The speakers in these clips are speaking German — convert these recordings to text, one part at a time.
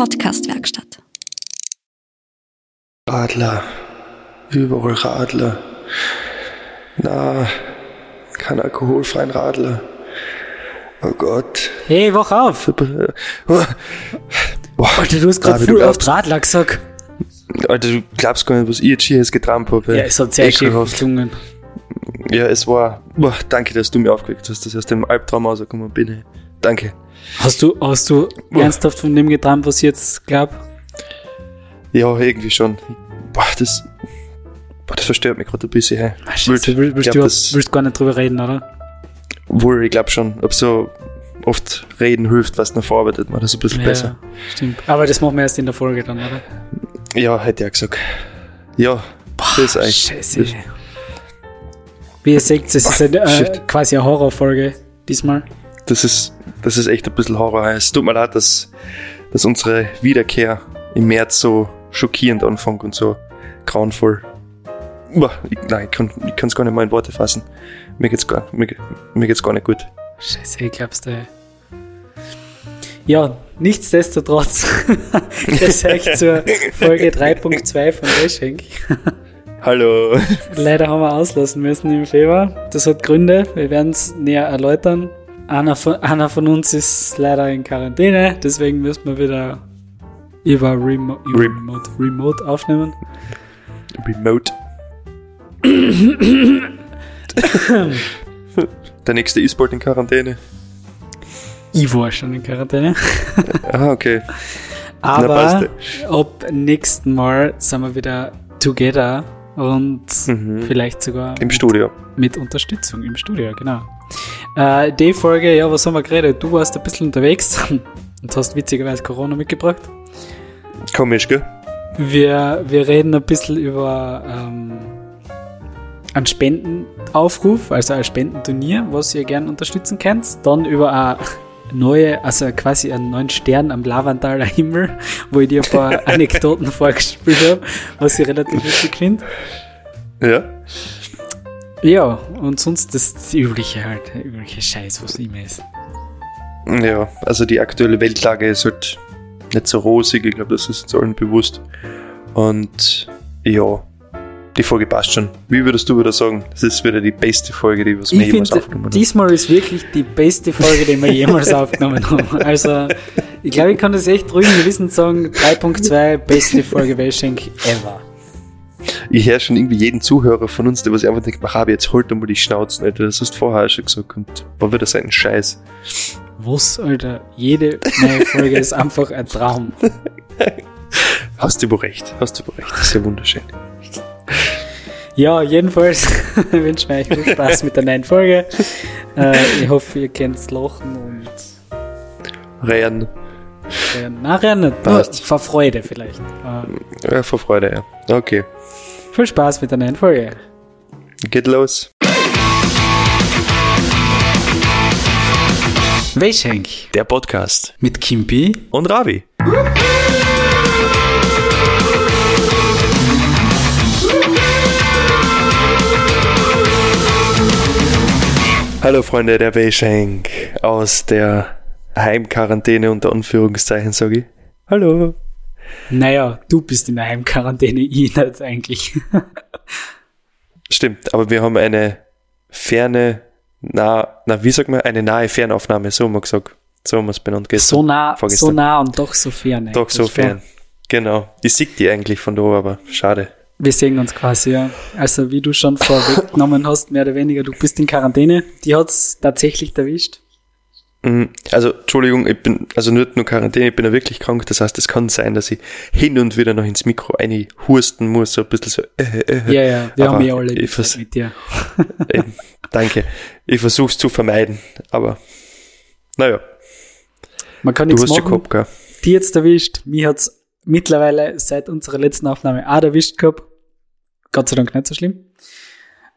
Podcastwerkstatt. Radler. Überall Radler. Na, kein alkoholfreien Radler. Oh Gott. Hey, wach auf! Boah, Alter, du hast gerade voll auf Radler gesagt. Alter, du glaubst gar nicht, was ich jetzt hier jetzt getrampelt habe. Ja, es hat sehr Ekelhaft. geklungen. Ja, es war. Boah, danke, dass du mir aufgeweckt hast, dass ich aus dem Albtraum rausgekommen bin. Danke. Hast du, hast du ernsthaft von dem geträumt, was ich jetzt glaub? Ja, irgendwie schon. Boah, das. Boah, das verstört mich gerade ein bisschen. Hey. Ah, Scheiße, willst, willst, glaub, du, willst gar nicht drüber reden, oder? Wohl, ich glaube schon. Ob so oft reden hilft, was noch verarbeitet man das ein bisschen besser. stimmt. Aber das machen wir erst in der Folge dann, oder? Ja, hätte ich auch gesagt. Ja, das ist eigentlich. Scheiße. Das, Wie ihr seht, es ist eine, äh, quasi eine Horrorfolge diesmal. das, ist, das ist echt ein bisschen Horror. Es tut mir leid, dass, dass unsere Wiederkehr im März so schockierend anfängt und so grauenvoll. Boah, ich, nein, ich kann es gar nicht mal in Worte fassen. Mir geht's gar, mir, mir geht's gar nicht gut. Scheiße, ich glaub's dir. Ja, nichtsdestotrotz, das echt zur Folge 3.2 von Reschenk. Hallo. Leider haben wir auslassen müssen im Februar. Das hat Gründe, wir werden es näher erläutern. Einer von, einer von uns ist leider in Quarantäne, deswegen müssen wir wieder über, Remo über Rem- Remote, Remote aufnehmen. Remote. Der nächste E-Sport in Quarantäne. Ich war schon in Quarantäne. Ah, okay. Aber passt ab nächsten Mal sind wir wieder together und Mhm. vielleicht sogar Im Studio. mit Unterstützung im Studio, genau. Äh, die Folge, ja, was haben wir geredet? Du warst ein bisschen unterwegs und hast witzigerweise Corona mitgebracht. Komisch, gell? Wir, wir reden ein bisschen über ähm, einen Spendenaufruf, also ein Spendenturnier, was ihr gerne unterstützen könnt. Dann über eine neue, also quasi einen neuen Stern am Lavandaler Himmel, wo ich dir ein paar Anekdoten vorgespielt habe, was ich relativ witzig finde. Ja. Ja, und sonst das, das übliche halt, übliche Scheiß, was immer ist. Ja, also die aktuelle Weltlage ist halt nicht so rosig, ich glaube, das ist uns allen bewusst. Und ja, die Folge passt schon. Wie würdest du wieder sagen? Das ist wieder die beste Folge, die wir Ich jemals aufgenommen haben. diesmal ist wirklich die beste Folge, die wir jemals aufgenommen haben. Also, ich glaube, ich kann das echt ruhig gewissend sagen, 3.2, beste Folge Welschenk ever. Ich höre schon irgendwie jeden Zuhörer von uns, der was einfach denkt, mach aber jetzt halt einmal die Schnauze, Alter. Das hast du vorher schon gesagt und war wieder so ein Scheiß. Was, Alter? Jede neue Folge ist einfach ein Traum. Hast du aber recht, hast du aber recht. Das ist ja wunderschön. Ja, jedenfalls wünschen wir euch viel Spaß mit der neuen Folge. Äh, ich hoffe, ihr könnt lachen und Rehren, äh, nachher nicht. Passt. vor Freude vielleicht. Äh, ja, vor Freude, ja. Okay, viel Spaß mit der neuen Folge. geht los. Welschenk Der Podcast. mit Kimpi Und Ravi. Hallo Freunde der Weischenk aus der Heimquarantäne unter Anführungszeichen sage ich. Hallo. Naja, du bist in der Heimquarantäne, ich nicht eigentlich. Stimmt, aber wir haben eine ferne, nah, na wie sagt man, eine nahe Fernaufnahme, so haben wir gesagt. So haben wir es benannt gestern. So nah, vorgestern. so nah und doch so fern. Doch so fern. Genau. Ich sehe die eigentlich von da, aber schade. Wir sehen uns quasi, ja. Also wie du schon vorweggenommen hast, mehr oder weniger, du bist in Quarantäne. Die hat's tatsächlich erwischt. Mhm. Also, Entschuldigung, ich bin, also nicht nur Quarantäne, ich bin ja wirklich krank. Das heißt, es kann sein, dass ich hin und wieder noch ins Mikro husten muss, so ein bisschen so, äh, äh, Ja, ja, wir Aber haben ja alle ich vers- mit dir. Eben, danke. Ich versuche es zu vermeiden, aber naja, Man kann nichts machen. gehabt, gell? Die jetzt erwischt. Mich hat's mittlerweile seit unserer letzten Aufnahme auch erwischt gehabt. Gott sei Dank nicht so schlimm.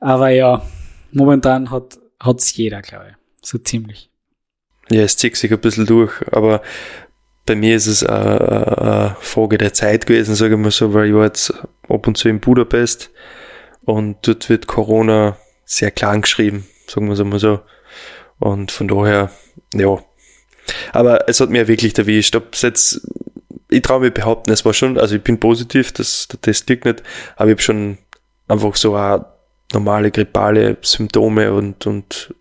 Aber ja, momentan hat hat's jeder, glaube ich. So ziemlich. Ja, es zieht sich ein bisschen durch, aber bei mir ist es eine, eine Frage der Zeit gewesen, sage ich mal so, weil ich war jetzt ab und zu in Budapest und dort wird Corona sehr klein geschrieben, sagen wir es einmal so. Und von daher, ja. Aber es hat mir wirklich erwischt, ob jetzt ich traue mich behaupten, es war schon, also ich bin positiv, dass der Test liegt nicht, aber ich habe schon einfach so auch normale grippale Symptome und, und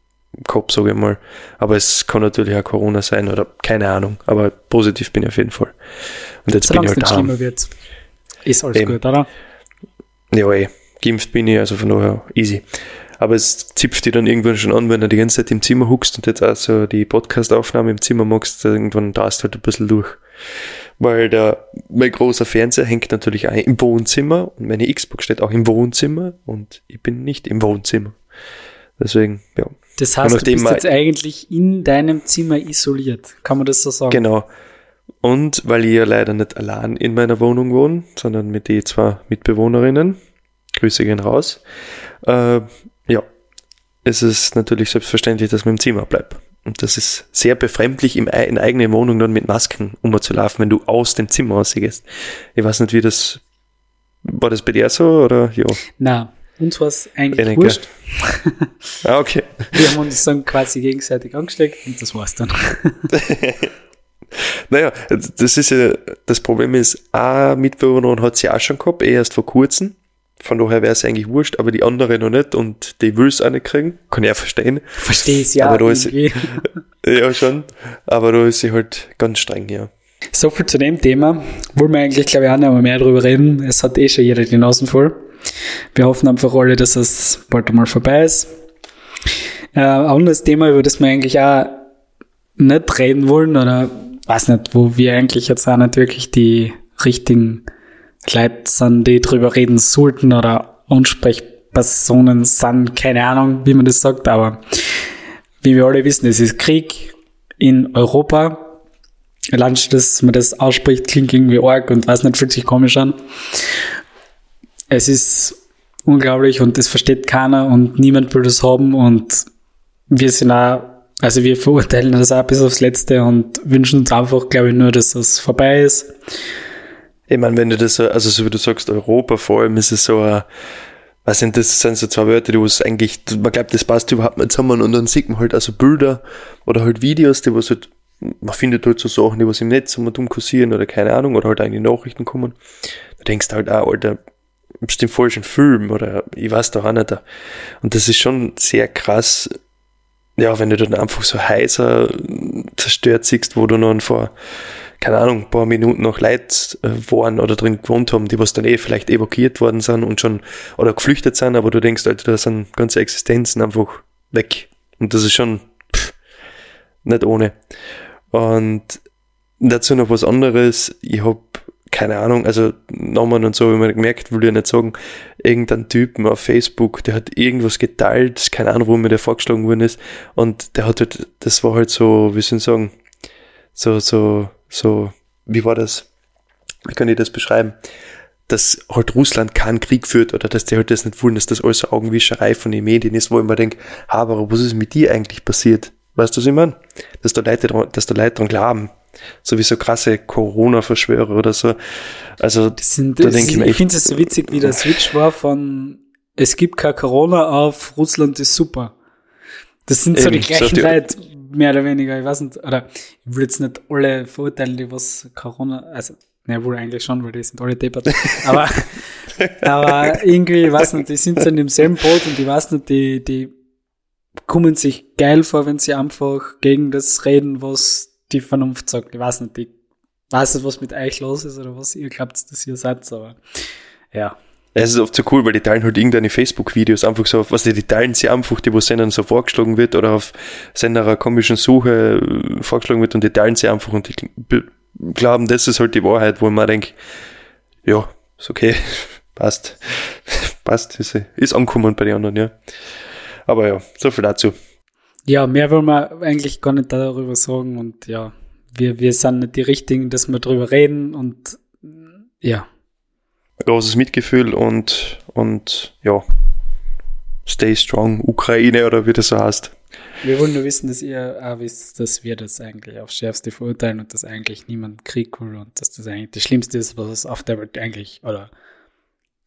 Kopf, sage ich mal. Aber es kann natürlich auch Corona sein oder keine Ahnung. Aber positiv bin ich auf jeden Fall. Und jetzt Solange bin ich halt es nicht schlimmer wird, ist alles Eben. gut, oder? Ja, eh. Geimpft bin ich, also von daher easy. Aber es zipft dich dann irgendwann schon an, wenn du die ganze Zeit im Zimmer huckst und jetzt auch so die Podcast-Aufnahme im Zimmer machst, irgendwann da halt ein bisschen durch. Weil der, mein großer Fernseher hängt natürlich auch im Wohnzimmer und meine Xbox steht auch im Wohnzimmer und ich bin nicht im Wohnzimmer. Deswegen, ja. Das heißt, du bist jetzt eigentlich in deinem Zimmer isoliert. Kann man das so sagen? Genau. Und weil ich ja leider nicht allein in meiner Wohnung wohne, sondern mit den zwei Mitbewohnerinnen, Grüße gehen raus, äh, ja, ist es natürlich selbstverständlich, dass man im Zimmer bleibt. Und das ist sehr befremdlich, im, in eigenen Wohnung dann mit Masken umzulaufen, wenn du aus dem Zimmer rausgehst. Ich weiß nicht, wie das, war das bei dir so, oder? Ja. Na, uns war es eigentlich Einige. wurscht. ah, okay. Wir haben uns dann quasi gegenseitig angesteckt und das war's dann. naja, das ist ja, das Problem ist, eine Mitbewohnerin hat sie auch schon gehabt, eh erst vor kurzem. Von daher wäre es eigentlich wurscht, aber die andere noch nicht und die will es auch nicht kriegen. Kann ich auch verstehen. Verstehe es ja. Aber da ist sie, ja, schon. Aber da ist sie halt ganz streng, ja. So viel zu dem Thema. Wollen wir eigentlich, glaube ich, auch noch mehr drüber reden. Es hat eh schon jeder die Nasen voll. Wir hoffen einfach alle, dass es bald einmal vorbei ist. Äh, ein anderes Thema, über das wir eigentlich auch nicht reden wollen oder weiß nicht, wo wir eigentlich jetzt auch nicht wirklich die richtigen Leute sind, die drüber reden sollten oder Ansprechpersonen sind, keine Ahnung, wie man das sagt, aber wie wir alle wissen, es ist Krieg in Europa. Allein, dass man das ausspricht, klingt irgendwie arg und weiß nicht, fühlt sich komisch an es ist unglaublich und das versteht keiner und niemand will das haben und wir sind auch, also wir verurteilen das auch bis aufs Letzte und wünschen uns einfach, glaube ich, nur, dass das vorbei ist. Ich meine, wenn du das, also so wie du sagst, Europa vor allem ist es so ein, was sind das, sind so zwei Wörter, die was eigentlich, man glaubt, das passt überhaupt nicht zusammen und dann sieht man halt also Bilder oder halt Videos, die was halt, man findet halt so Sachen, die was im Netz immer dumm kursieren oder keine Ahnung, oder halt eigentlich Nachrichten kommen. Da denkst du halt auch, Alter, bist im falschen Film oder ich weiß doch auch nicht. Und das ist schon sehr krass, ja, wenn du dann einfach so heißer zerstört siehst, wo du noch vor, keine Ahnung, ein paar Minuten noch Leute äh, waren oder drin gewohnt haben, die was dann eh vielleicht evakuiert worden sind und schon, oder geflüchtet sind, aber du denkst, Alter, da sind ganze Existenzen einfach weg. Und das ist schon pff, nicht ohne. Und dazu noch was anderes. Ich hab keine Ahnung, also Namen und so, wie man gemerkt, will ich nicht sagen, irgendein Typen auf Facebook, der hat irgendwas geteilt, keine Ahnung, wo mir der vorgeschlagen worden ist, und der hat halt, das war halt so, wie soll ich sagen, so, so, so, wie war das? Wie kann ich das beschreiben? Dass halt Russland keinen Krieg führt oder dass die halt das nicht wollen, dass das alles Augenwischerei von den Medien ist, wo ich mir denke, aber was ist mit dir eigentlich passiert? Weißt du, was ich meine? Dass da Leute, dass da Leute dran glauben, sowieso krasse Corona-Verschwörer oder so. Also, das sind, da denke ich mir Ich finde es so witzig, wie der Switch war von es gibt kein Corona auf Russland ist super. Das sind so die gleichen so Leute, mehr oder weniger. Ich weiß nicht, oder ich will jetzt nicht alle verurteilen, die was Corona, also, ne, wohl eigentlich schon, weil die sind alle deppert. aber, aber irgendwie, ich weiß nicht, die sind so in demselben Boot und ich weiß nicht, die, die kommen sich geil vor, wenn sie einfach gegen das reden, was die Vernunft sagt. Ich weiß nicht, ich weiß nicht, was mit euch los ist oder was ihr glaubt, dass ihr seid, aber ja. Es ist oft so cool, weil die teilen halt irgendeine Facebook-Videos einfach so, was die, die teilen sie einfach, die wo Sendern so vorgeschlagen wird oder auf Sender komischen Suche äh, vorgeschlagen wird und die teilen sie einfach und die glauben, das ist halt die Wahrheit, wo man denkt, ja, ist okay, passt, passt, ist, ist angekommen bei den anderen, ja. Aber ja, so viel dazu. Ja, mehr wollen wir eigentlich gar nicht darüber sagen und ja, wir, wir sind nicht die Richtigen, dass wir darüber reden und ja. Großes Mitgefühl und, und ja, stay strong, Ukraine oder wie das so heißt. Wir wollen nur wissen, dass ihr auch wisst, dass wir das eigentlich aufs Schärfste verurteilen und dass eigentlich niemand Krieg will und dass das eigentlich das Schlimmste ist, was es auf der Welt eigentlich, oder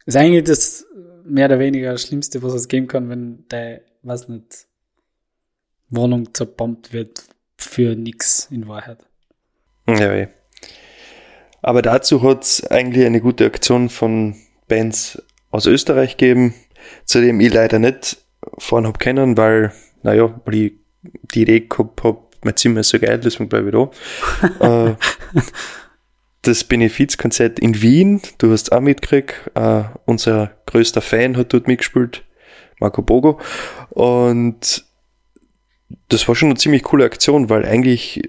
ist eigentlich das mehr oder weniger Schlimmste, was es geben kann, wenn der, was nicht, Wohnung zerbombt wird für nix in Wahrheit. Ja, weh. Aber dazu hat es eigentlich eine gute Aktion von Bands aus Österreich gegeben, zu dem ich leider nicht fahren hab können, weil, naja, weil ich die Idee gehabt hab, mein Zimmer ist so geil, deswegen bleibe ich da. äh, das Benefizkonzert in Wien, du hast auch mitgekriegt, äh, unser größter Fan hat dort mitgespielt, Marco Bogo. Und das war schon eine ziemlich coole Aktion, weil eigentlich,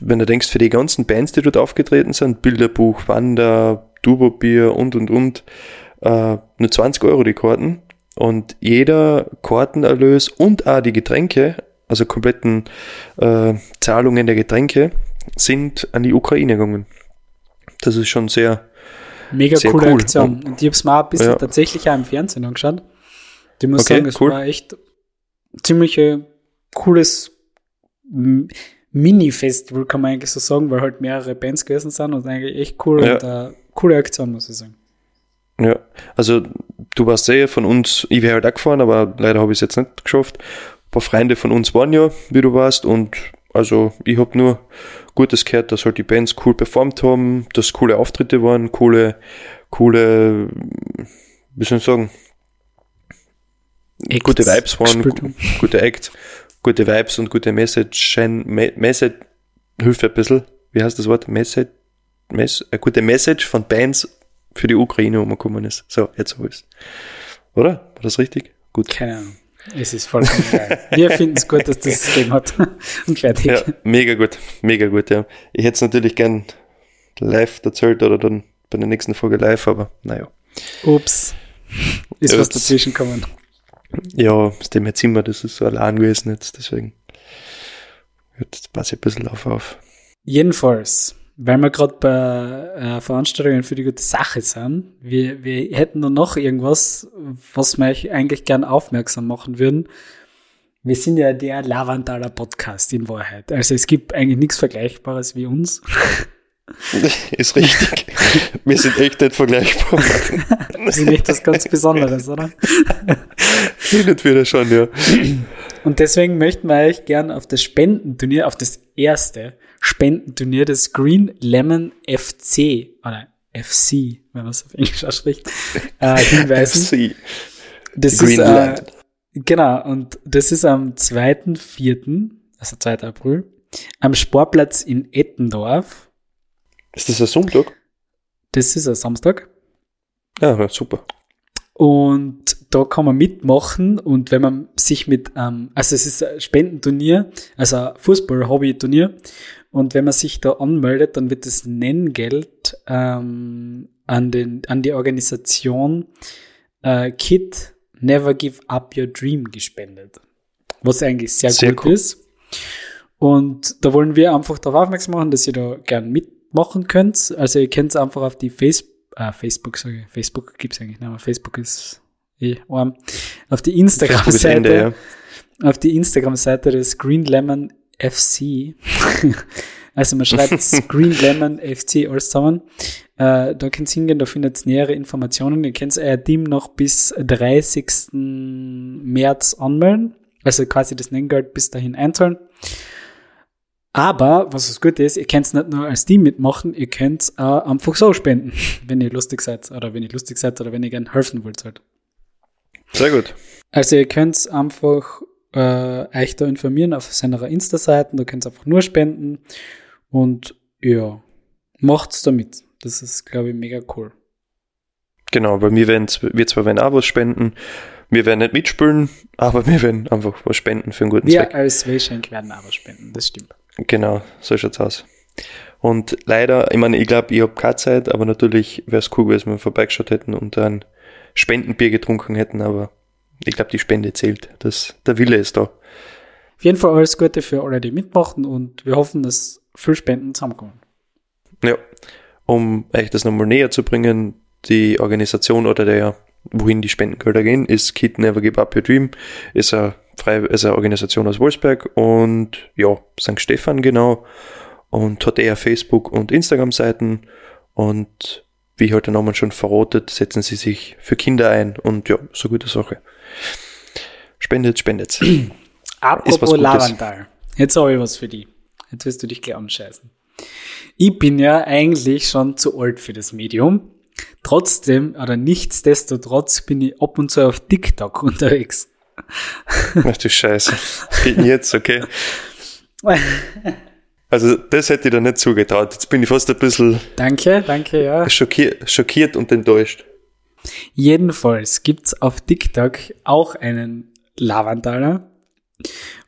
wenn du denkst, für die ganzen Bands, die dort aufgetreten sind, Bilderbuch, Wander, Dubobier und und und, äh, nur 20 Euro die Karten. Und jeder Kartenerlös und auch die Getränke, also kompletten äh, Zahlungen der Getränke, sind an die Ukraine gegangen. Das ist schon sehr. Mega sehr coole cool. Aktion. Und ich habe es mal ein bisschen Ja. tatsächlich auch im Fernsehen angeschaut. Ich muss Okay, sagen, es cool. war echt ziemlich äh, cooles Mini-Festival, kann man eigentlich so sagen, weil halt mehrere Bands gewesen sind und eigentlich echt cool Ja. und äh, coole Aktion, muss ich sagen. Ja, also du warst sehr von uns, ich wäre halt auch gefahren, aber leider habe ich es jetzt nicht geschafft. Ein paar Freunde von uns waren ja, wie du warst, und also ich habe nur Gutes gehört, dass halt die Bands cool performt haben, dass coole Auftritte waren, coole, coole, wie soll ich sagen, Acts gute Vibes waren, gute Act, gute Vibes und gute Message, Me Message, hilft ein bisschen, wie heißt das Wort? Message, Mess, eine gute Message von Bands für die Ukraine umgekommen ist. So, jetzt habe ich's. Oder? War das richtig? Gut. Keine Ahnung. Es ist vollkommen geil. Wir finden es gut, dass das gegeben hat. Und fertig. Ja, mega gut, mega gut, ja. Ich hätte es natürlich gern live erzählt oder dann bei der nächsten Folge live, aber naja. Ups. Ist Ja, was dazwischen gekommen. Ja, das dem Zimmer, das ist so allein gewesen jetzt, deswegen. Jetzt passe ich ein bisschen auf auf. Jedenfalls, weil wir gerade bei äh, Veranstaltungen für die gute Sache sind, wir, wir hätten nur noch irgendwas, was wir euch eigentlich gern aufmerksam machen würden. Wir sind ja der Lavandaler Podcast in Wahrheit. Also es gibt eigentlich nichts Vergleichbares wie uns. ist richtig. Wir sind echt nicht vergleichbar. Das ist nicht was ganz Besonderes, oder? Hin und wieder schon, ja. Und deswegen möchten wir euch gern auf das Spendenturnier, auf das erste Spendenturnier des Green Lemon FC oder FC, wenn man es auf Englisch ausspricht, äh, hinweisen. FC. Das Green ist, äh, genau, und das ist am 2.4., also 2. April, am Sportplatz in Ettendorf. Ist das ein Sonntag? Das ist ein Samstag. Ja, ja, super. Und da kann man mitmachen und wenn man sich mit, ähm, also es ist ein Spendenturnier, also ein Fußball-Hobby-Turnier und wenn man sich da anmeldet, dann wird das Nenngeld ähm, an, den, an die Organisation äh, Kid Never Give Up Your Dream gespendet. Was eigentlich sehr, Sehr gut cool. ist. Und da wollen wir einfach darauf aufmerksam machen, dass ihr da gern mitmachen könnt. Also ihr könnt einfach auf die Facebook, äh, Facebook, sage ich, Facebook gibt's eigentlich nicht mehr. Facebook ist eh arm. Auf die Instagram-Seite, ja. auf die Instagram-Seite des Green Lemon FC. also man schreibt Green Lemon FC alles zusammen. Äh, da könnt ihr hingehen, da findet ihr nähere Informationen. Ihr könnt euer Team noch bis 30. März anmelden. Also quasi das Nenngeld bis dahin einzahlen. Aber, was das Gute ist, ihr könnt nicht nur als Team mitmachen, ihr könnt auch einfach so spenden, wenn ihr lustig seid oder wenn ihr lustig seid oder wenn ihr gerne helfen wollt. Halt. Sehr gut. Also ihr könnt einfach äh, euch da informieren auf seiner Insta-Seiten, da könnt ihr einfach nur spenden und ja, macht's damit. Das ist, glaube ich, mega cool. Genau, weil wir, werden, wir zwar werden auch was spenden, wir werden nicht mitspielen, aber wir werden einfach was spenden für einen guten Wir Zweck. als Wayschenk werden aber spenden, das stimmt. Genau, so schaut's aus. Und leider, ich meine, ich glaube, ich habe keine Zeit, aber natürlich wäre es cool gewesen, wenn wir vorbeigeschaut hätten und ein Spendenbier getrunken hätten, aber ich glaube, die Spende zählt. Das, der Wille ist da. Auf jeden Fall alles Gute für alle, die mitmachen und wir hoffen, dass viel Spenden zusammenkommen. Ja, um euch das nochmal näher zu bringen, die Organisation oder der, wohin die Spendengelder gehen, ist Kid Never Give Up Your Dream, ist eine, freie, ist eine Organisation aus Wolfsberg und ja, St. Stephan genau und hat eher Facebook- und Instagram-Seiten und wie heute der Name schon verrotet, setzen sie sich für Kinder ein und ja, so gute Sache. Spendet, spendet. Apropos Gutes. Lavandal. Jetzt habe ich was für dich. Jetzt wirst du dich gleich anscheißen. Ich bin ja eigentlich schon zu alt für das Medium. Trotzdem, oder nichtsdestotrotz, bin ich ab und zu auf TikTok unterwegs. Ach du Scheiße. Geht jetzt, okay. Also, das hätte ich da nicht zugetraut. Jetzt bin ich fast ein bisschen Danke, danke, ja. schockiert, schockiert und enttäuscht. Jedenfalls gibt's auf TikTok auch einen Lavandaler.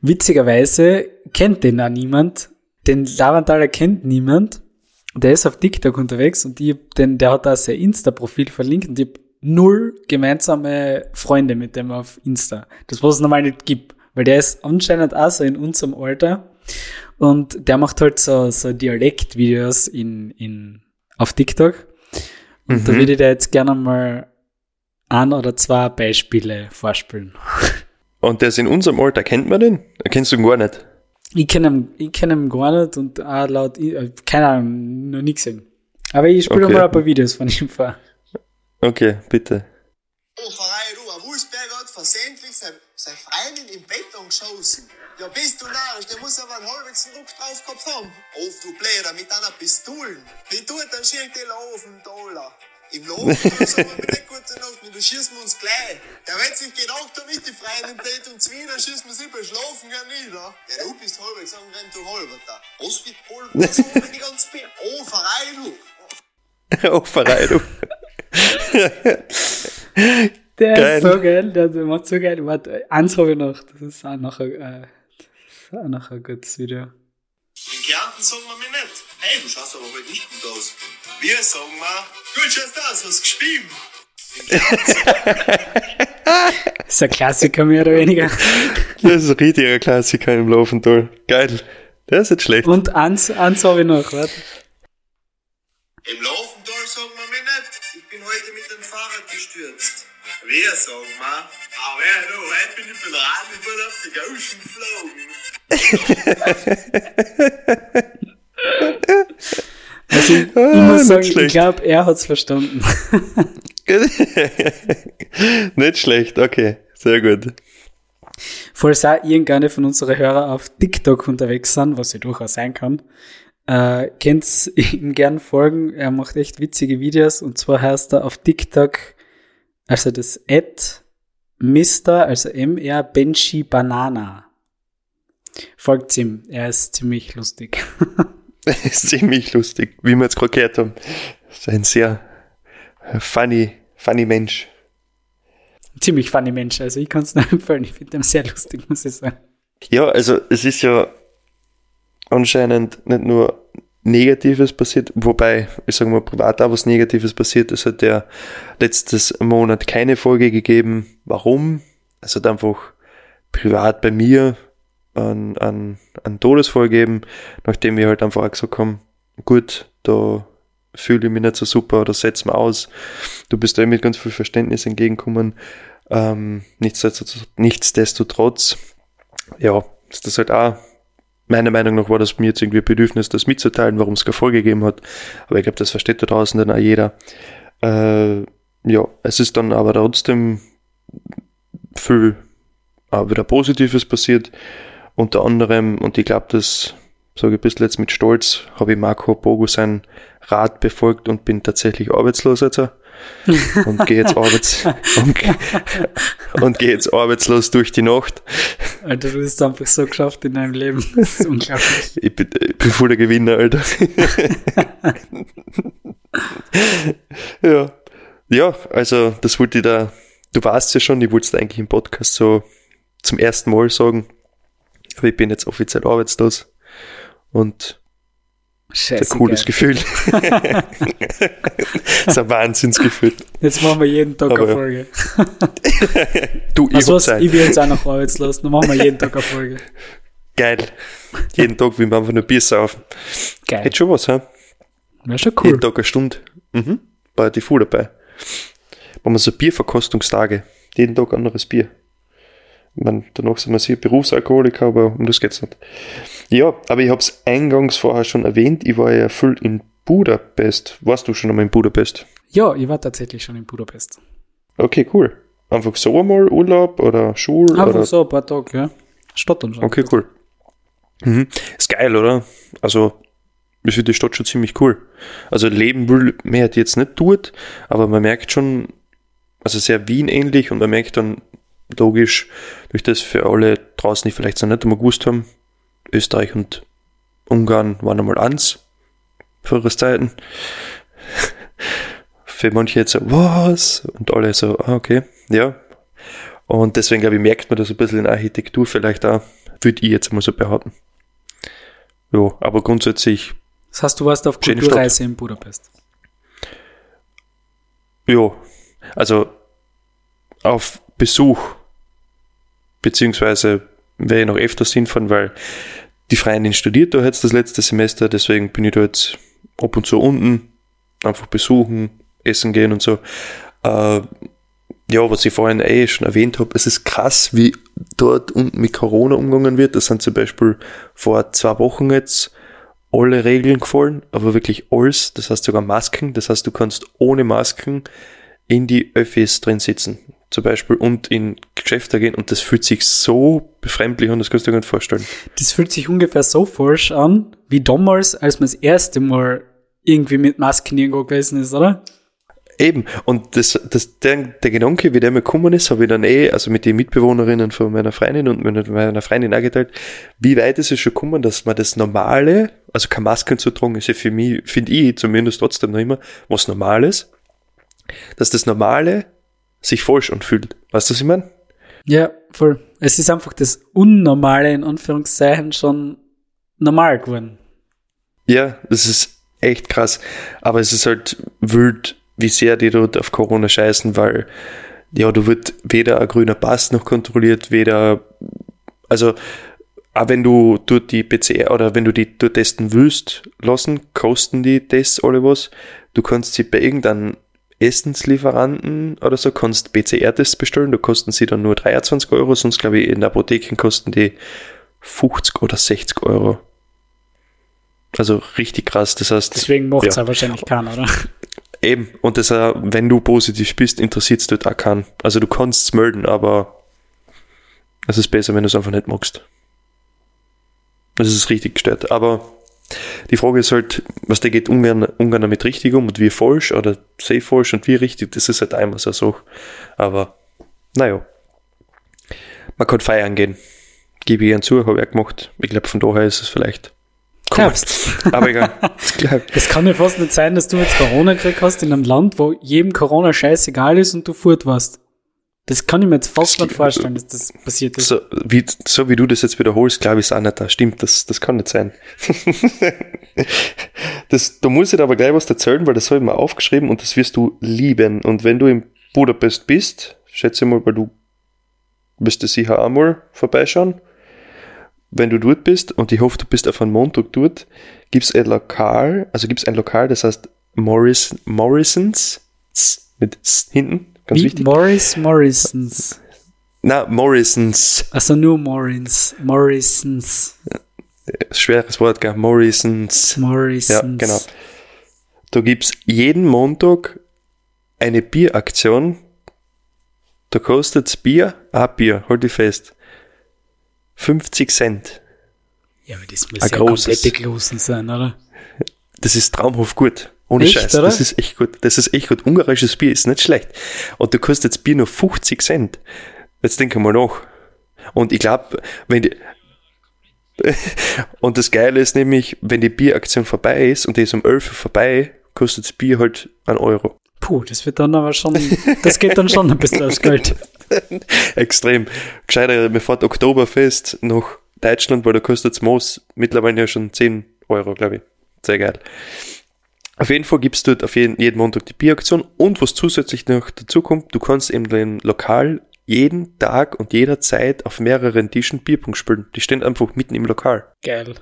Witzigerweise kennt den auch niemand. Den Lavandaler kennt niemand. Der ist auf TikTok unterwegs und ich, den, der hat da sein Insta-Profil verlinkt und ich null gemeinsame Freunde mit dem auf Insta. Das, was es normal nicht gibt. Weil der ist anscheinend auch so in unserem Alter. Und der macht halt so, so Dialektvideos in, in, auf TikTok. Und da Mhm. würde ich dir jetzt gerne mal ein oder zwei Beispiele vorspielen. Und der ist in unserem Alter, kennt man den? Kennst du ihn gar nicht? Ich kenne ihn, ich kenn ihn gar nicht und auch laut, äh, keine Ahnung, noch nie gesehen. Aber ich spiele Okay. mal ein paar Videos von ihm vor. Okay, bitte. Oh, Pfarrei, du, ein Wolfsberger hat versehentlich sein, seine Freundin im Beton geschossen. Ja, bist du narrisch, der muss aber einen halbwegs Druck drauf gehabt haben. Auf, du Bläder, mit einer Pistole. Wie tut dann schirrt die Laufen, Dollar. Im Laufen, sagen wir nicht gute Nacht, du schießen wir uns gleich. Der wird sich gedacht haben, ist die Freundin im Beton zu dann schießen wir sie bei Schlafen gar nieder. Ja, du bist halbwegs angerannt, du halberter. Was wird wohl, was haben wir die ganze Bild? Oh, du. Oh, du. Der Geil. ist so geil, der, macht so geil. Warte, eins habe ich noch, das ist auch nachher, äh, das ist auch nachher ein gutes Video. In Kärnten sagen wir mir nicht. Hey, du schaust aber heute nicht gut aus. Wir sagen mal, gut schaust aus, hast gespielt. Das ist ein Klassiker, mehr oder weniger. Das ist ein richtiger Klassiker im Laufental. Geil. Der ist nicht schlecht. Und eins, eins habe ich noch, warte. Im Laufental sagen wir mir heute mit dem Fahrrad gestürzt. Wir sagen mal, aber ja, du, heute bin ich mit Radl voll auf die Gauschen geflogen. Also ich, Ah, muss sagen, ich glaube, er hat's verstanden. nicht schlecht, okay. Sehr gut. Falls auch irgendeine von unseren Hörern auf TikTok unterwegs sind, was ja durchaus sein kann, äh, könnt ihm gern folgen. Er macht echt witzige Videos und zwar heißt er auf TikTok, also das Ad Mr., also MR Benji Banana. Folgt ihm, er ist ziemlich lustig. ist ziemlich lustig, wie wir jetzt gerade gehört haben. Ist ein sehr funny, funny Mensch. ziemlich funny Mensch, also ich kann es nur empfehlen. Ich finde ihn sehr lustig, muss ich sagen. Ja, also es ist ja anscheinend nicht nur Negatives passiert, wobei, ich sage mal, privat auch was Negatives passiert. Es hat ja letztes Monat keine Folge gegeben. Warum? Es hat einfach privat bei mir einen, einen, einen Todesfall gegeben, nachdem wir halt einfach auch gesagt haben, gut, da fühle ich mich nicht so super oder setz mal aus. Du bist da mit ganz viel Verständnis entgegengekommen. Ähm, nichtsdestotrotz, nichtsdestotrotz ja, ist das halt auch, meiner Meinung nach war das mir jetzt irgendwie ein Bedürfnis, das mitzuteilen, warum es keine Folge gegeben hat. Aber ich glaube, das versteht da draußen dann auch jeder. Äh, ja, es ist dann aber trotzdem viel auch wieder Positives passiert. Unter anderem, und ich glaube, das sage ich bisschen jetzt mit Stolz, habe ich Marco Bogo sein Rat befolgt und bin tatsächlich arbeitslos jetzt. Und gehe jetzt arbeits und, und gehe jetzt arbeitslos durch die Nacht. Alter, du hast es einfach so geschafft in deinem Leben. Das ist unglaublich. Ich bin, ich bin voll der Gewinner, Alter. ja. Ja, also das wollte ich da, du weißt ja schon, ich wollte es eigentlich im Podcast so zum ersten Mal sagen. Aber ich bin jetzt offiziell arbeitslos. Und Scheiße. ein cooles geil. Gefühl. das ist ein Wahnsinnsgefühl. Jetzt machen wir jeden Tag Aber eine. Folge. Du, ich Also was, ich will jetzt auch noch arbeitslos, dann machen wir jeden Tag eine Folge. Geil. Jeden Tag will man einfach nur Bier saufen. Geil. Hätte schon was, hä? Wäre schon Jeden cool. Tag eine Stunde. Mhm. Bei die Fuhr dabei. Machen wir so Bierverkostungstage. Jeden Tag anderes Bier. Ich meine, danach sind wir sehr Berufsalkoholiker, aber um das geht's nicht. Ja, aber ich habe es eingangs vorher schon erwähnt, ich war ja viel in Budapest. Warst du schon einmal in Budapest? Ja, ich war tatsächlich schon in Budapest. Okay, cool. Einfach so einmal Urlaub oder Schul Einfach oder so ein paar Tage, ja. Stadt und so. Okay, cool. Mhm. Ist geil, oder? Also, ich finde die Stadt schon ziemlich cool. Also leben will man halt jetzt nicht dort, aber man merkt schon, also sehr Wien ähnlich und man merkt dann logisch, durch das für alle draußen, die vielleicht noch nicht einmal gewusst haben, Österreich und Ungarn waren einmal eins, für ihre Zeiten. für manche jetzt so, was? Und alle so, ah, okay, ja. Und deswegen, glaube ich, merkt man das ein bisschen in Architektur vielleicht auch, würde ich jetzt mal so behaupten. Ja, aber grundsätzlich. Das heißt, du warst auf Kulturreise in Budapest. Ja, also auf Besuch, beziehungsweise wäre ich noch öfters hinfahren, weil die Freundin studiert da jetzt das letzte Semester, deswegen bin ich da jetzt ab und zu unten, einfach besuchen, essen gehen und so. Äh, ja, was ich vorhin eh schon erwähnt habe, es ist krass, wie dort unten mit Corona umgegangen wird. Das sind zum Beispiel vor zwei Wochen jetzt alle Regeln gefallen, aber wirklich alles. Das heißt sogar Masken. Das heißt, du kannst ohne Masken in die Öffis drin sitzen. Zum Beispiel und in Geschäfte gehen und das fühlt sich so befremdlich an, das kannst du dir gar nicht vorstellen. Das fühlt sich ungefähr so falsch an, wie damals, als man das erste Mal irgendwie mit Masken irgendwo gewesen ist, oder? Eben, und das, das, der, der Gedanke, wie der mir gekommen ist, habe ich dann eh, also mit den Mitbewohnerinnen von meiner Freundin und mit meiner Freundin auch geteilt, wie weit ist es schon gekommen, dass man das Normale, also keine Masken zu tragen, ist ja für mich, finde ich zumindest trotzdem noch immer was Normales, dass das Normale sich falsch anfühlt. Weißt du, was ich meine? Ja, voll. Es ist einfach das Unnormale in Anführungszeichen schon normal geworden. Ja, das ist echt krass. Aber es ist halt wild, wie sehr die dort auf Corona scheißen, weil ja, du wird weder ein grüner Pass noch kontrolliert, weder, also, auch wenn du dort die PCR oder wenn du die dort testen willst lassen, kosten die Tests alle was. Du kannst sie bei irgendeinem Essenslieferanten oder so, kannst PCR-Tests bestellen, da kosten sie dann nur 23 Euro, sonst glaube ich in der Apotheken kosten die 50 oder 60 Euro. Also richtig krass, das heißt. Deswegen macht es ja. ja wahrscheinlich keiner, oder? Eben, und das, äh, wenn du positiv bist, interessiert es dort auch keinen. Also du kannst es melden, aber es ist besser, wenn du es einfach nicht magst. Das ist richtig gestört. Aber die Frage ist halt, was der geht Ungarn, Ungarn damit richtig um und wie falsch oder safe falsch und wie richtig, das ist halt einmal so eine Sache. Aber naja, man kann feiern gehen. Gebe ich ihren zu, habe ich auch gemacht. Ich glaube, von daher ist es vielleicht. Glaubst Aber egal. Es kann ja fast nicht sein, dass du jetzt Corona gekriegt hast in einem Land, wo jedem Corona scheißegal ist und du fort warst. Das kann ich mir jetzt fast nicht vorstellen, dass das passiert ist. So wie, so wie du das jetzt wiederholst, glaube ich, ist auch nicht da. Stimmt, das, das kann nicht sein. das, da muss ich dir aber gleich was erzählen, weil das habe ich mir aufgeschrieben und das wirst du lieben. Und wenn du in Budapest bist, schätze ich mal, weil du wirst du sicher einmal vorbeischauen. Wenn du dort bist, und ich hoffe, du bist auf einen Montag dort, gibt's ein Lokal, also gibt's ein Lokal, das heißt Morris, Morrisons, mit S hinten, ganz Wie wichtig. Morris Morrisons. Na, Morrisons. Also nur Morrins. Morrisons. Schweres Wort, gell? Morrisons. Morrisons. Ja, genau. Da gibt's jeden Montag eine Bieraktion. Da kostet's Bier, ein Bier, halt dich fest. 50 Cent. Ja, aber das muss Ein ja großes. komplett geklosen sein, oder? Das ist traumhaft gut. Ohne Echt, Scheiß. oder? Das ist echt gut. Das ist echt gut. Ungarisches Bier ist nicht schlecht. Und du kostet das Bier nur 50 Cent. Jetzt denk mal nach. Und ich glaube, wenn die, und das Geile ist nämlich, wenn die Bieraktion vorbei ist und die ist um 11 Uhr vorbei, kostet das Bier halt einen Euro. Puh, das wird dann aber schon, das geht dann schon ein bisschen aufs Geld. Extrem. Gescheiter, mir fährt Oktoberfest nach Deutschland, weil da kostet das Moos mittlerweile ja schon 10 Euro, glaube ich. Sehr geil. Auf jeden Fall gibt's dort auf jeden, jeden Montag die Bieraktion und was zusätzlich noch dazu kommt, du kannst eben dein Lokal jeden Tag und jederzeit auf mehreren Tischen Bierpunkt spielen. Die stehen einfach mitten im Lokal. Geil.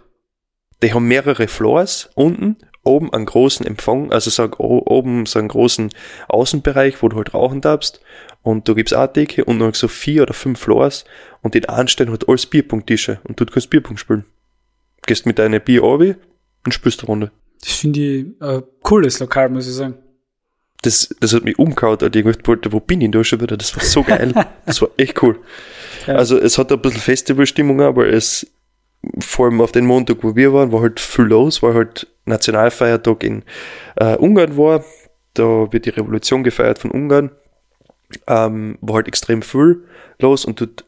Die haben mehrere Floors unten, oben einen großen Empfang, also so o- oben so einen großen Außenbereich, wo du halt rauchen darfst. Und da gibt's auch Theke und noch so vier oder fünf Floors und in einen stehen halt alles Bierpunkttische und dort kannst du Bierpunkt spielen. Gehst mit deiner Bier und spielst eine Runde. Das finde ich ein cooles Lokal, muss ich sagen. Das, das hat mich umgehauen, und ich Alter, wo bin ich da schon wieder? Das war so geil. Das war echt cool. Ja. Also es hat ein bisschen Festivalstimmung, aber es vor allem auf den Montag, wo wir waren, war halt viel los, weil halt Nationalfeiertag in äh, Ungarn war. Da wird die Revolution gefeiert von Ungarn. Ähm, war halt extrem viel los und dort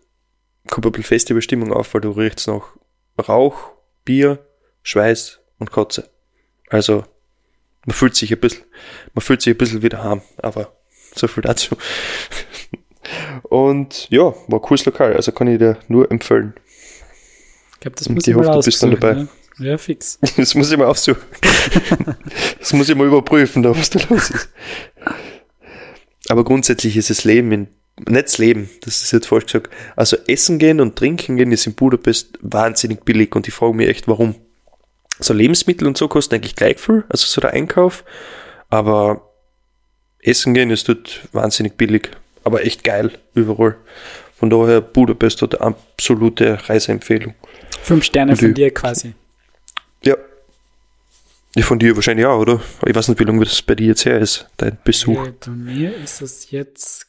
kommt ein bisschen Festivalstimmung auf, weil du riechst nach Rauch, Bier, Schweiß und Kotze. Also man fühlt sich ein bisschen, man fühlt sich ein bisschen wieder heim, aber so viel dazu. Und ja, war ein cooles Lokal, also kann ich dir nur empfehlen. Ich glaube, das muss ich, ich hoffe, du bist dann dabei. Ne? Ja, fix. Das muss ich mal aufsuchen. das muss ich mal überprüfen, da was da los ist. Aber grundsätzlich ist das Leben in, nicht das Leben, das ist jetzt falsch gesagt. Also essen gehen und trinken gehen ist in Budapest wahnsinnig billig und ich frage mich echt, warum. So Lebensmittel und so kosten eigentlich gleich viel, also so der Einkauf, aber essen gehen ist dort wahnsinnig billig, aber echt geil überall. Von daher Budapest hat eine absolute Reiseempfehlung. Fünf Sterne von dir quasi. Ja. Ja, von dir wahrscheinlich auch, oder? Ich weiß nicht, wie lange das bei dir jetzt her ist, dein Besuch. Okay, bei mir ist es jetzt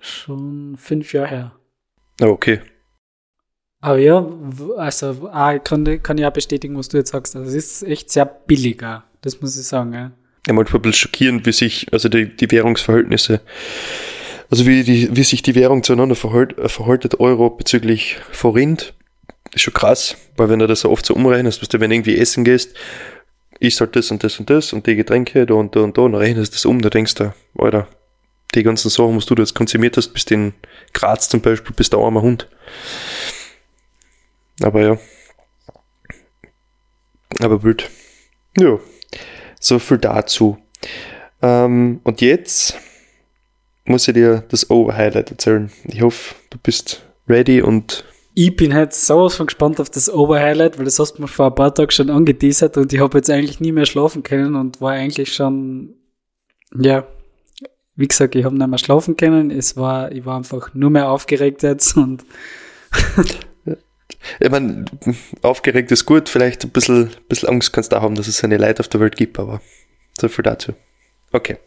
schon fünf Jahre her. Ah, okay. Aber ja, also ah, kann, kann ich auch bestätigen, was du jetzt sagst. Also es ist echt sehr billiger, das muss ich sagen. Ja. Ja, manchmal ein bisschen schockierend, wie sich, also die, die Währungsverhältnisse, also wie, die, wie sich die Währung zueinander verhält, verhaltet, Euro bezüglich Forint, ist schon krass, weil wenn du das so oft so umrechnest, dass du, wenn du irgendwie essen gehst, isst halt das und das und das und die Getränke da und da und da und rechnest das um, da denkst du, Alter, die ganzen Sachen, was du da jetzt konsumiert hast, bist in Graz zum Beispiel, bist der armer Hund. Aber ja. Aber wild. Ja. So viel dazu. Ähm, und jetzt muss ich dir das Over-Highlight erzählen. Ich hoffe, du bist ready und ich bin halt sowas von gespannt auf das Oberhighlight, weil das hast du mir vor ein paar Tagen schon angeteasert und ich habe jetzt eigentlich nie mehr schlafen können und war eigentlich schon, ja, wie gesagt, ich habe nicht mehr schlafen können. Es war, ich war einfach nur mehr aufgeregt jetzt und ich meine, aufgeregt ist gut, vielleicht ein bisschen, bisschen Angst kannst du auch haben, dass es eine Leid auf der Welt gibt, aber so viel dazu. Okay.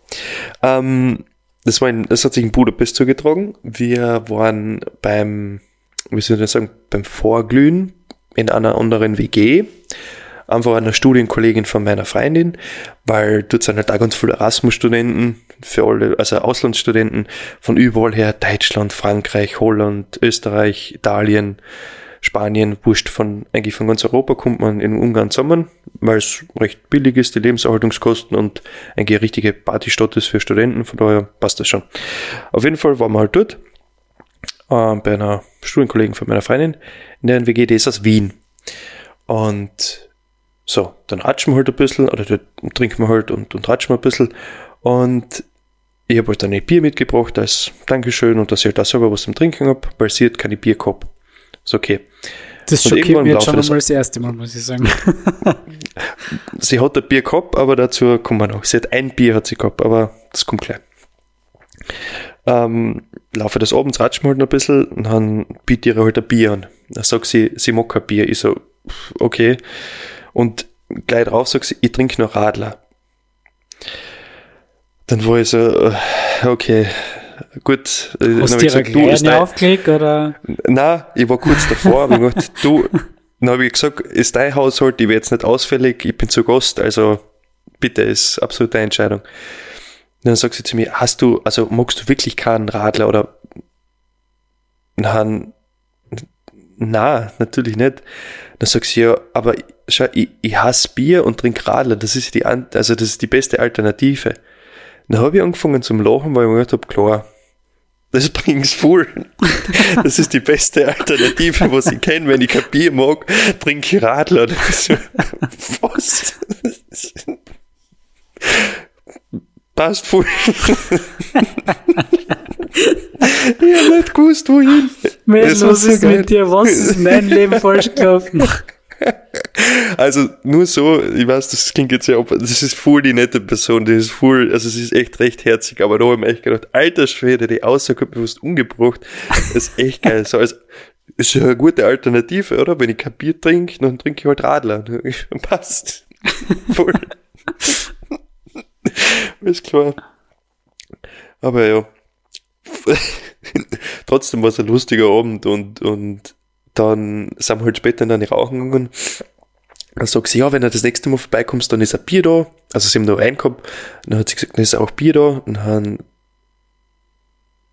Ähm, das, war in, das hat sich in Budapest zugetragen. Wir waren beim wie soll ich sagen, beim Vorglühen in einer anderen WG. Einfach einer Studienkollegin von meiner Freundin, weil dort sind halt auch ganz viele Erasmus-Studenten für alle, also Auslandsstudenten von überall her, Deutschland, Frankreich, Holland, Österreich, Italien, Spanien, wurscht von, eigentlich von ganz Europa kommt man in Ungarn zusammen, weil es recht billig ist, die Lebenserhaltungskosten und eigentlich eine richtige Partystadt ist für Studenten, von daher passt das schon. Auf jeden Fall waren wir halt dort äh, bei einer Studienkollegen von meiner Freundin in der WG, die ist aus Wien. Und so, dann ratschen wir halt ein bisschen, oder trinken wir halt und, und ratschen wir ein bisschen. Und ich habe halt dann ein Bier mitgebracht als Dankeschön und dass ich halt da selber was zum Trinken habe, weil sie hat keine Bier gehabt. Ist okay. Das schockiert mich jetzt schon einmal das erste Mal, muss ich sagen. sie hat ein Bier gehabt, aber dazu kommen wir noch. Sie hat ein Bier hat sie gehabt, aber das kommt gleich. Ähm, laufe des Abends, ratschen wir halt noch ein bisschen und dann biete ich ihr halt ein Bier an. Dann sagt sie, sie mag kein Bier. Ich so, okay. Und gleich drauf sagt sie, ich trinke noch Radler. Dann war ich so, äh, okay, gut. Äh, Hast du gesagt, du, eine aufgelegt, oder? Nein, ich war kurz davor, aber ich du, dann habe ich gesagt, ist dein Haushalt, ich werde jetzt nicht ausfällig, ich bin zu Gast, also bitte, ist absolute Entscheidung dann sagt sie zu mir, hast du, also magst du wirklich keinen Radler oder na, na, natürlich nicht. Dann sagt sie ja, aber schau, ich, ich hasse Bier und trinke Radler, das ist die, also das ist die beste Alternative. Dann habe ich angefangen zum Lachen, weil ich mir gedacht habe, klar, das bringt's voll. Das ist die beste Alternative, was ich kenne. Wenn ich kein Bier mag, trinke ich Radler. Was? passt voll. ich hab nicht gewusst, wohin. Mensch, was ist geil. mit dir? Was ist in deinem Leben falsch gelaufen? Also nur so, ich weiß, das klingt jetzt ja, das ist voll die nette Person, die ist voll, also sie ist echt recht herzig, aber da habe ich mir echt gedacht, alter Schwede, die Aussage hat bewusst umgebracht, das ist echt geil. So als, ist ja eine gute Alternative, oder? Wenn ich kein Bier trinke, dann trinke ich halt Radler. Passt. Voll. Ist klar. Aber ja. Trotzdem war es ein lustiger Abend und, und dann sind wir halt später dann rauchen gegangen. Dann sagt sie, ja, wenn du das nächste Mal vorbeikommst, dann ist ein Bier da. Also sie haben da Wein gehabt. Dann hat sie gesagt, dann ist auch Bier da. Und dann,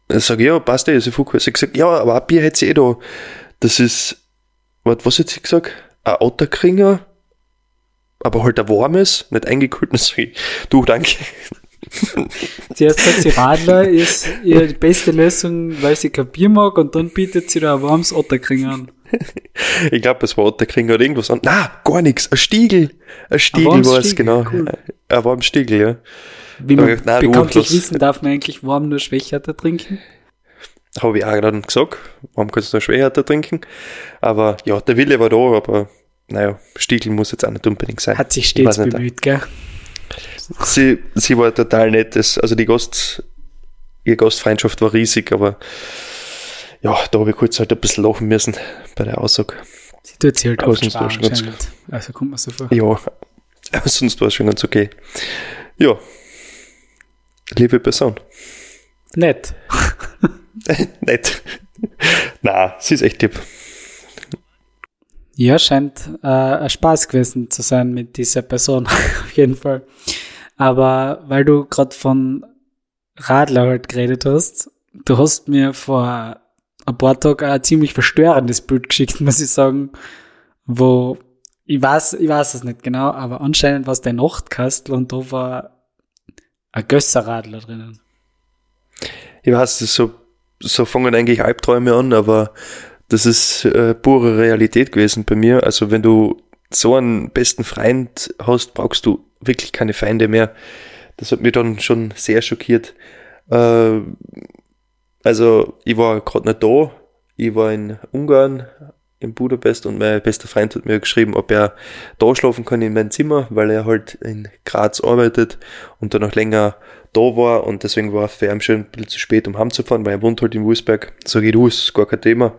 dann sage ich, ja, passt eh, ist ja voll cool. Sie hat gesagt, ja, aber ein Bier hätte sie eh da. Das ist, was, was hat sie gesagt? Ein Otterkringer, aber halt ein warmes, nicht eingekühlt. Dann sag ich, du, danke. Zuerst sagt sie, Radler ist ihre beste Lösung, weil sie kein Bier mag und dann bietet sie da ein warmes Otterkringer an. Ich glaube, es war Otterkringer oder irgendwas an. Na, gar nichts. Ein Stiegel. Ein Stiegel war es, genau. cool. Ein warmes Stiegel, ja. Wie man gedacht, nein, bekanntlich wissen, darf man eigentlich warm nur schwächerter trinken. Habe ich auch gerade gesagt. Warum kannst du noch Schwerhärter trinken? Aber ja, der Wille war da, aber naja, Stiegel muss jetzt auch nicht unbedingt sein. Hat sich Ich stets bemüht, gell? Sie, sie war total nett. Also die Gast, ihre Gastfreundschaft war riesig, aber ja, da habe ich kurz halt ein bisschen lachen müssen bei der Aussage. Sie tut sich halt Aber oft sonst war schon ganz-. Also kommt man so vor. Ja, aber sonst war es schon ganz okay. Ja, liebe Person. Nett. Nett. Na, sie ist echt lieb. Ja, scheint äh, ein Spaß gewesen zu sein mit dieser Person, auf jeden Fall. Aber weil du gerade von Radler halt geredet hast, du hast mir vor ein paar Tagen ein ziemlich verstörendes Bild geschickt, muss ich sagen, wo ich weiß, ich weiß es nicht genau, aber anscheinend war es dein Nachtkastel und da war ein Gösserradler drinnen. Ich weiß, so, so fangen eigentlich Albträume an, aber das ist äh, pure Realität gewesen bei mir. Also wenn du so einen besten Freund hast, brauchst du wirklich keine Feinde mehr. Das hat mich dann schon sehr schockiert. Äh, also ich war gerade nicht da. Ich war in Ungarn, in Budapest und mein bester Freund hat mir geschrieben, ob er da schlafen kann in meinem Zimmer, weil er halt in Graz arbeitet und dann noch länger da war und deswegen war es für ihn schon ein bisschen zu spät, um heimzufahren, weil er wohnt halt in Wolfsberg. Ich, du, ist gar kein Thema.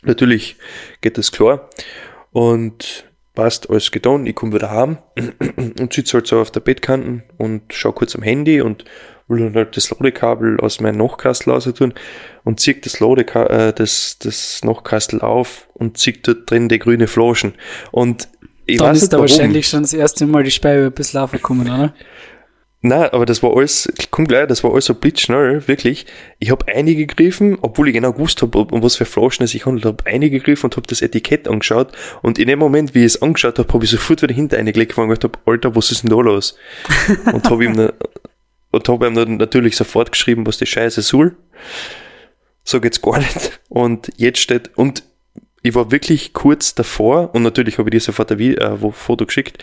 Natürlich geht das klar. Und passt, alles getan. Ich komme wieder heim und sitze halt so auf der Bettkanten und schau kurz am Handy und will dann halt das Ladekabel aus meinem Nachkastel raus tun und zieht das Ladeka äh, das, das Nachkastel auf und zieht dort drin die grüne Flaschen. Und ich Dann weiß ist da wahrscheinlich schon das erste Mal die Speibe ein bisschen aufgekommen, oder? Nein, aber das war alles, komm gleich, das war alles so blitzschnell, wirklich. Ich habe einige gegriffen, obwohl ich genau gewusst habe, um was für Flaschen es sich handelt, habe einige gegriffen und habe das Etikett angeschaut. Und in dem Moment, wie ich es angeschaut habe, habe ich sofort wieder hinter eingelegt und gedacht, hab, Alter, was ist denn da los? und habe ihm, dann- und habe ihm dann natürlich sofort geschrieben, was die Scheiße soll. So geht's gar nicht. Und jetzt steht, und ich war wirklich kurz davor, und natürlich habe ich dir sofort ein Vi- äh, Foto geschickt,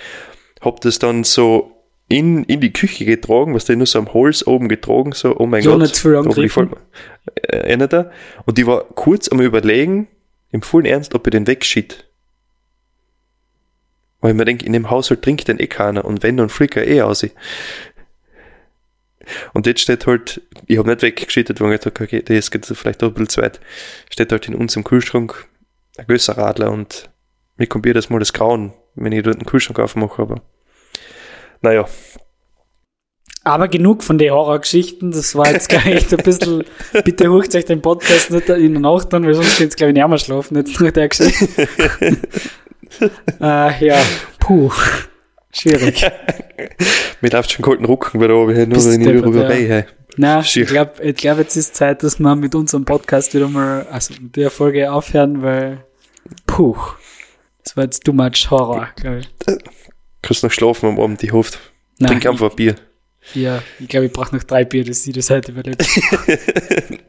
habe das dann so in, in die Küche getragen, was der nur so am Holz oben getragen, so, oh mein Ja, Gott. nicht viel angegriffen. voll- äh, Erinnert er? Und die war kurz am überlegen, im vollen Ernst, ob ich den wegschiebt. Weil ich mir denke, in dem Haushalt trinkt den eh keiner und wenn, dann fliegt er eh aus. Und jetzt steht halt, ich habe nicht weggeschüttet, weil ich gedacht okay, das geht vielleicht auch ein bisschen zu weit. Steht halt in unserem Kühlschrank ein größer Radler und mir kommt jedes Mal das Grauen, wenn ich dort einen Kühlschrank aufmache, aber naja, Aber genug von den Horrorgeschichten. Das war jetzt gleich echt ein bisschen. Bitte hucht euch den Podcast nicht in der Nacht an, weil sonst geht's glaube ich nicht mehr schlafen. Jetzt nach der Geschichte. äh, ja, puh. Schwierig. mir läuft schon kalten Rücken wieder oben, hey, nur wenn ich deppert, darüber ja. rede. Hey. Na, ich glaube, ich glaub, jetzt ist Zeit, dass wir mit unserem Podcast wieder mal, also mit der Folge aufhören, weil, puh. Das war jetzt too much Horror, glaube ich. Kannst noch schlafen am Abend, ich hoffe. Nein, Trink einfach ein Bier. Ja, ich glaube, ich brauche noch drei Bier, dass ich das heute überlebt.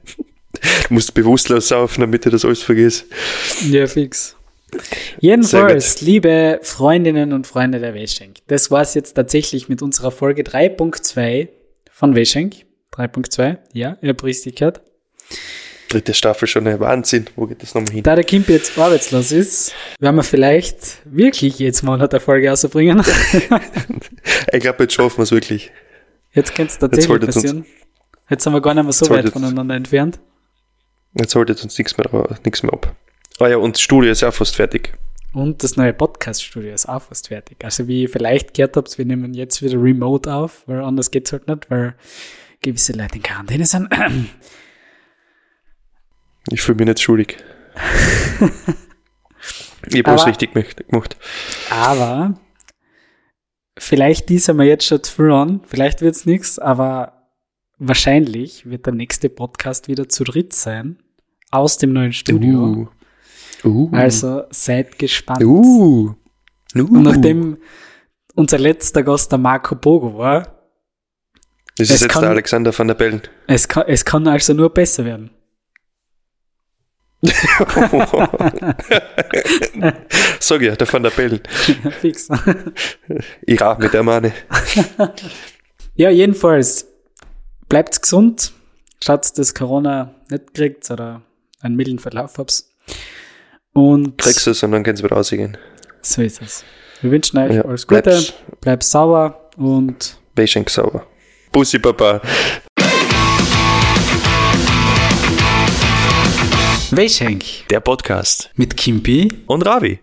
Du musst bewusstlos saufen, damit du das alles vergisst. Ja, fix. Jedenfalls, liebe Freundinnen und Freunde der Weschenk, das war's jetzt tatsächlich mit unserer Folge 3.2 von Weschenk. 3.2, ja, ihr habt richtig gehört. Dritte Staffel schon ein Wahnsinn. Wo geht das nochmal hin? Da der Kimpi jetzt arbeitslos ist, werden wir vielleicht wirklich jetzt Monat eine Folge rausbringen. Ich glaube, jetzt schaffen wir es wirklich. Jetzt könnte es tatsächlich passieren. Jetzt sind wir gar nicht mehr so weit voneinander entfernt. Jetzt haltet uns nichts mehr, nichts mehr ab. Ah ja, und das Studio ist ja fast fertig. Und das neue Podcast-Studio ist auch fast fertig. Also wie ihr vielleicht gehört habt, wir nehmen jetzt wieder remote auf, weil anders geht's halt nicht, weil gewisse Leute in Quarantäne sind. Ich fühle mich nicht schuldig. Ich habe alles richtig gemacht-. Aber vielleicht teasern wir jetzt schon zu früh an. Vielleicht wird's nix, aber wahrscheinlich wird der nächste Podcast wieder zu dritt sein. Aus dem neuen Studio. Uh. Uh. Also seid gespannt. Uh. Uh. Und nachdem unser letzter Gast der Marco Bogo war, Das es ist jetzt kann- der Alexander van der Bellen. es kann, es kann also nur besser werden. Sag ja, der van der Bellen. Fix. Ich rauche mit der Mane. ja, jedenfalls, bleibt gesund. Schaut, dass Corona nicht kriegt oder einen milden Verlauf habt. Und Kriegst du es und dann kannst du wieder rausgehen. so ist es. Wir wünschen euch Ja, alles Gute, bleibt sauber und Wäschenk sauber. Bussi Papa. Weschenk Der Podcast. mit Kimpi. Und Ravi.